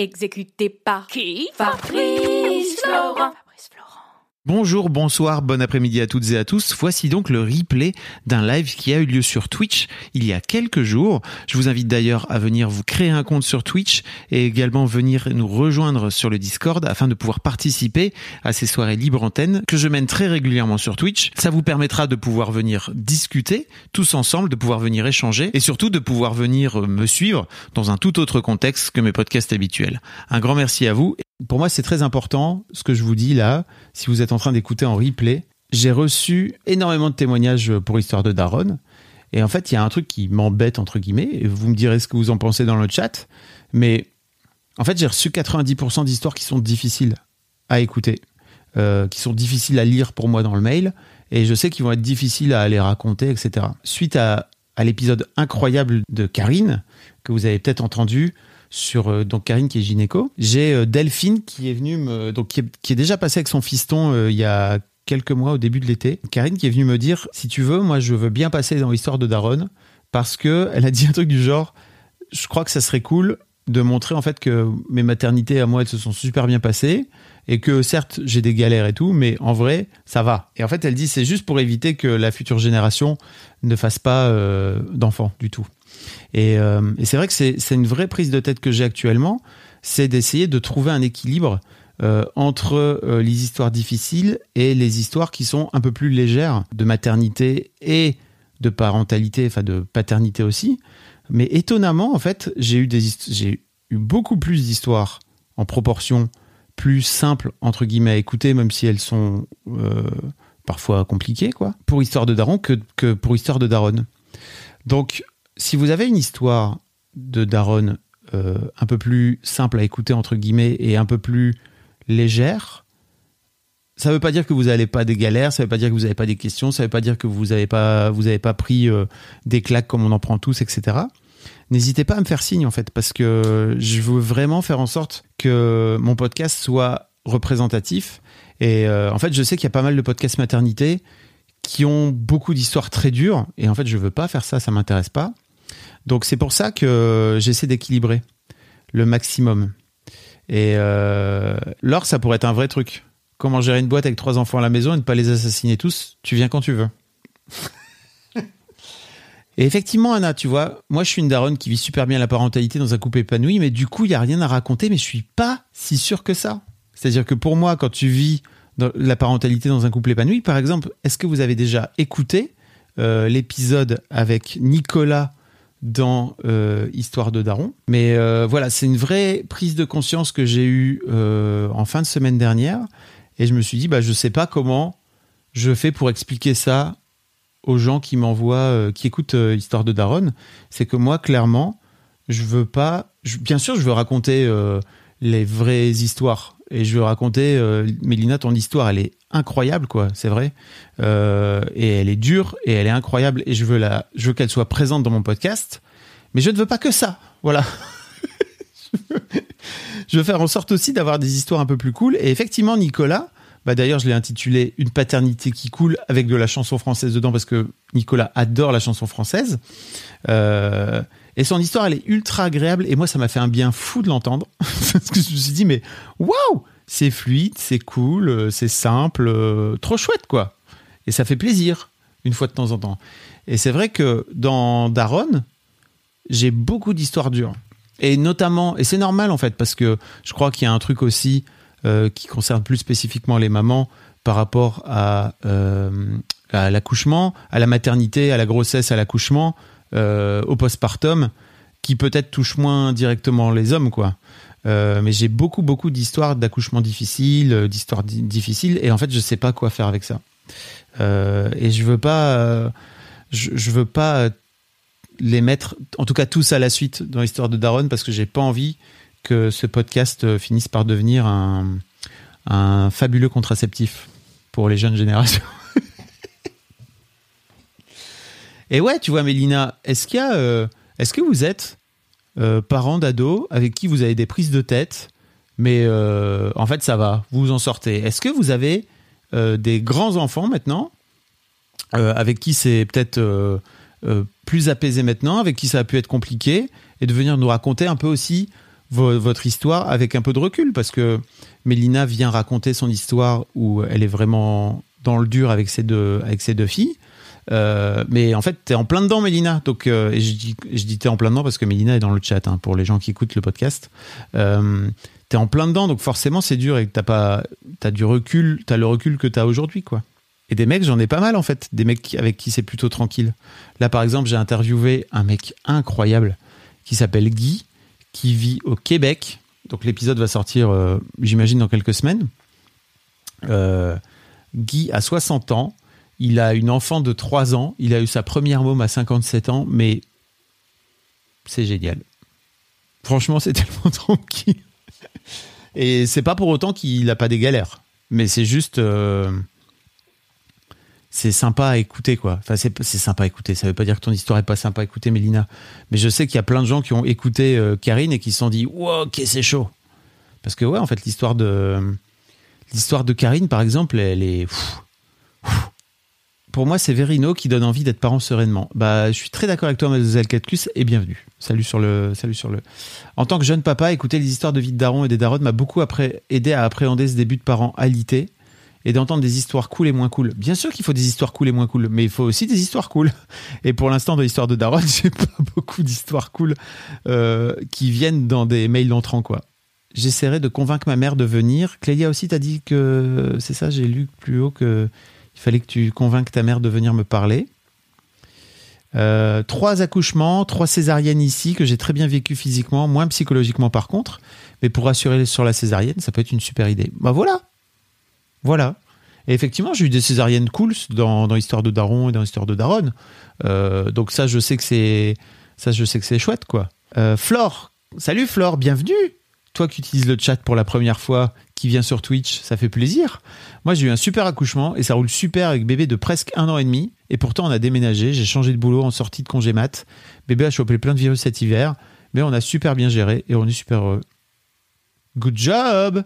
Exécuté par qui? Fabrice Florent. Bonjour, bonsoir, bon après-midi à toutes et à tous. Voici donc le replay d'un live qui a eu lieu sur Twitch il y a quelques jours. Je vous invite d'ailleurs à venir vous créer un compte sur Twitch et également venir nous rejoindre sur le Discord afin de pouvoir participer à ces soirées libre antenne que je mène très régulièrement sur Twitch. Ça vous permettra de pouvoir venir discuter tous ensemble, de pouvoir venir échanger et surtout de pouvoir venir me suivre dans un tout autre contexte que mes podcasts habituels. Un grand merci à vous. Pour moi, c'est très important ce que je vous dis là. Si vous êtes en train d'écouter en replay, j'ai reçu énormément de témoignages pour Histoire de Daron. Et en fait, il y a un truc qui m'embête, entre guillemets, et vous me direz ce que vous en pensez dans le chat. Mais en fait, j'ai reçu 90% d'histoires qui sont difficiles à écouter, euh, qui sont difficiles à lire pour moi dans le mail. Et je sais qu'ils vont être difficiles à aller raconter, etc. Suite à l'épisode incroyable de Karine, que vous avez peut-être entendu, sur euh, donc Karine qui est gynéco. J'ai euh, Delphine qui est venue me donc qui est, déjà passée avec son fiston euh, il y a quelques mois au début de l'été. Karine qui est venue me dire si tu veux, moi je veux bien passer dans l'histoire de Daron parce que elle a dit un truc du genre je crois que ça serait cool de montrer en fait que mes maternités à moi elles se sont super bien passées et que certes j'ai des galères et tout mais en vrai ça va et en fait elle dit c'est juste pour éviter que la future génération ne fasse pas d'enfants du tout et, euh, et c'est vrai que c'est une vraie prise de tête que j'ai actuellement, c'est d'essayer de trouver un équilibre euh, entre euh, les histoires difficiles et les histoires qui sont un peu plus légères de maternité et de parentalité, enfin de paternité aussi. Mais étonnamment, en fait, j'ai eu beaucoup plus d'histoires en proportion plus simples entre guillemets à écouter, même si elles sont parfois compliquées, quoi, pour Histoire de Daron que, que pour Histoire de Daron. Donc si vous avez une histoire de Daron euh, un peu plus simple à écouter, entre guillemets, et un peu plus légère, ça ne veut pas dire que vous n'avez pas des galères, ça ne veut pas dire que vous n'avez pas des questions, ça ne veut pas dire que vous n'avez pas, pas pris euh, des claques comme on en prend tous, etc. N'hésitez pas à me faire signe, en fait, parce que je veux vraiment faire en sorte que mon podcast soit représentatif. Et euh, en fait, je sais qu'il y a pas mal de podcasts maternité qui ont beaucoup d'histoires très dures, et en fait, je veux pas faire ça, ça m'intéresse pas. Donc c'est pour ça que j'essaie d'équilibrer le maximum. Et euh, l'or, ça pourrait être un vrai truc. Comment gérer une boîte avec trois enfants à la maison et ne pas les assassiner tous? Tu viens quand tu veux. et effectivement, Anna, tu vois, moi je suis une daronne qui vit super bien la parentalité dans un couple épanoui, mais du coup, il n'y a rien à raconter, mais je suis pas si sûr que ça. C'est-à-dire que pour moi, quand tu vis la parentalité dans un couple épanoui, par exemple, est-ce que vous avez déjà écouté euh, l'épisode avec Nicolas dans euh, Histoire de Daron. Mais euh, voilà, c'est une vraie prise de conscience que j'ai eue euh, en fin de semaine dernière. Et je me suis dit, bah, je sais pas comment je fais pour expliquer ça aux gens qui m'envoient, qui écoutent Histoire de Daron. C'est que moi, clairement, je veux pas. bien sûr, je veux raconter les vraies histoires. Et je veux raconter, Mélina, ton histoire, elle est incroyable, quoi, c'est vrai. Euh, et elle est dure et elle est incroyable et je veux la, je veux qu'elle soit présente dans mon podcast. Mais je ne veux pas que ça, voilà. je veux faire en sorte aussi d'avoir des histoires un peu plus cool. Et effectivement, Nicolas, bah d'ailleurs, je l'ai intitulé Une paternité qui coule avec de la chanson française dedans parce que Nicolas adore la chanson française. Euh, et son histoire, elle est ultra agréable et moi, ça m'a fait un bien fou de l'entendre parce que je me suis dit, mais waouh! c'est fluide, c'est cool, euh, c'est simple, euh, trop chouette quoi. Et ça fait plaisir une fois de temps en temps. Et c'est vrai que dans Daron, j'ai beaucoup d'histoires dures. Et notamment, et c'est normal en fait, parce que je crois qu'il y a un truc aussi euh, qui concerne plus spécifiquement les mamans par rapport à, à l'accouchement, à la maternité, à la grossesse, à l'accouchement, au postpartum, qui peut-être touche moins directement les hommes, quoi. Euh, mais j'ai beaucoup, beaucoup d'histoires d'accouchements difficiles, euh, d'histoires difficiles, et en fait, je sais pas quoi faire avec ça. Euh, et je veux pas, euh, je, je, veux pas les mettre, en tout cas tous à la suite dans l'histoire de Daron, parce que j'ai pas envie que ce podcast finisse par devenir un, un fabuleux contraceptif pour les jeunes générations. Et ouais, tu vois, Mélina, est-ce qu'il y a, est-ce que vous êtes euh, parents d'ados avec qui vous avez des prises de tête, mais euh, en fait ça va, vous vous en sortez. Est-ce que vous avez euh, des grands enfants maintenant avec qui c'est peut-être plus apaisé maintenant, avec qui ça a pu être compliqué, et de venir nous raconter un peu aussi votre histoire avec un peu de recul? Parce que Mélina vient raconter son histoire où elle est vraiment dans le dur avec ses deux, avec ses deux filles. Euh, mais en fait, t'es en plein dedans, Mélina. Donc, euh, je dis, je dis t'es en plein dedans parce que Mélina est dans le chat hein, pour les gens qui écoutent le podcast. Euh, t'es en plein dedans, donc forcément c'est dur et t'as pas, du recul, t'as le recul que t'as aujourd'hui, quoi. Et des mecs, j'en ai pas mal en fait, des mecs avec qui c'est plutôt tranquille. Là, par exemple, j'ai interviewé un mec incroyable qui s'appelle Guy, qui vit au Québec. Donc l'épisode va sortir, euh, j'imagine, dans quelques semaines. Guy a 60 ans, il a une enfant de 3 ans, il a eu sa première môme à 57 ans, mais c'est génial. Franchement, c'est tellement tranquille. Et c'est pas pour autant qu'il n'a pas des galères, mais c'est juste. Euh, c'est sympa à écouter, quoi. Enfin, c'est sympa à écouter. Ça veut pas dire que ton histoire est pas sympa à écouter, Mélina. Mais je sais qu'il y a plein de gens qui ont écouté euh, Karine et qui se sont dit, wow, ok, c'est chaud. Parce que, ouais, en fait, l'histoire de, l'histoire de Karine, par exemple, elle est, pour moi, c'est Verino qui donne envie d'être parent sereinement. Bah, je suis très d'accord avec toi, Mademoiselle Catcus, et bienvenue. Salut sur le, salut sur le. En tant que jeune papa, écouter les histoires de vie de daron et des darons m'a beaucoup aidé à appréhender ce début de parent alité et d'entendre des histoires cool et moins cool. Bien sûr qu'il faut des histoires cool et moins cool, mais il faut aussi des histoires cool. Et pour l'instant, dans l'histoire de Daron, j'ai pas beaucoup d'histoires cool euh, qui viennent dans des mails d'entrant, quoi. J'essaierai de convaincre ma mère de venir. Clélia aussi t'a dit que c'est ça, j'ai lu plus haut que fallait que tu convainques ta mère de venir me parler. Euh, trois accouchements, trois césariennes ici que j'ai très bien vécu physiquement, moins psychologiquement par contre. Mais pour rassurer sur la césarienne, ça peut être une super idée. Bah voilà, voilà. Et effectivement, j'ai eu des césariennes cool dans, l'histoire de Daron et dans l'histoire de Daron. Euh, donc ça, je sais que c'est ça, je sais que c'est chouette, quoi. Euh, Flore, salut Flore, bienvenue. Toi qui utilises le chat pour la première fois, qui vient sur Twitch, ça fait plaisir. Moi, j'ai eu un super accouchement et ça roule super avec bébé de presque un an et demi. Et pourtant, on a déménagé. J'ai changé de boulot en sortie de congé mat. Bébé a chopé plein de virus cet hiver, mais on a super bien géré et on est super heureux. Good job.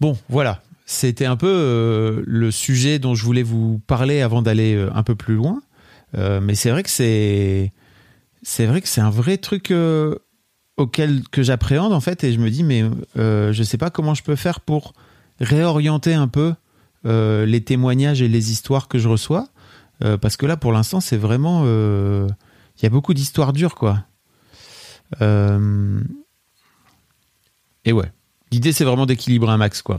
Bon, voilà. C'était un peu euh, le sujet dont je voulais vous parler avant d'aller euh, un peu plus loin. Euh, mais c'est vrai que c'est c'est vrai que c'est un vrai truc auquel que j'appréhende en fait et je me dis mais je sais pas comment je peux faire pour réorienter un peu les témoignages et les histoires que je reçois parce que là pour l'instant c'est vraiment il y a beaucoup d'histoires dures quoi. et ouais, l'idée c'est vraiment d'équilibrer un max quoi.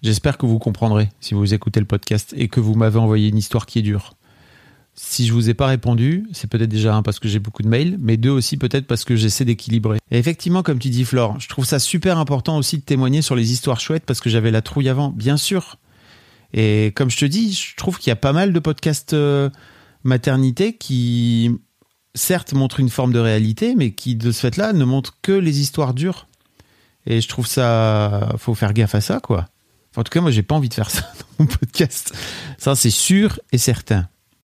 J'espère que vous comprendrez si vous écoutez le podcast et que vous m'avez envoyé une histoire qui est dure. Si je vous ai pas répondu, c'est peut-être déjà un parce que j'ai beaucoup de mails, mais deux aussi peut-être parce que j'essaie d'équilibrer. Et effectivement, comme tu dis Flore, je trouve ça super important aussi de témoigner sur les histoires chouettes parce que j'avais la trouille avant, bien sûr. Et comme je te dis, je trouve qu'il y a pas mal de podcasts euh, maternité qui, certes, montrent une forme de réalité, mais qui, de ce fait-là, ne montrent que les histoires dures. Et je trouve ça, faut faire gaffe à ça, quoi en tout cas, moi, j'ai pas envie de faire ça dans mon podcast. Ça, c'est sûr et certain.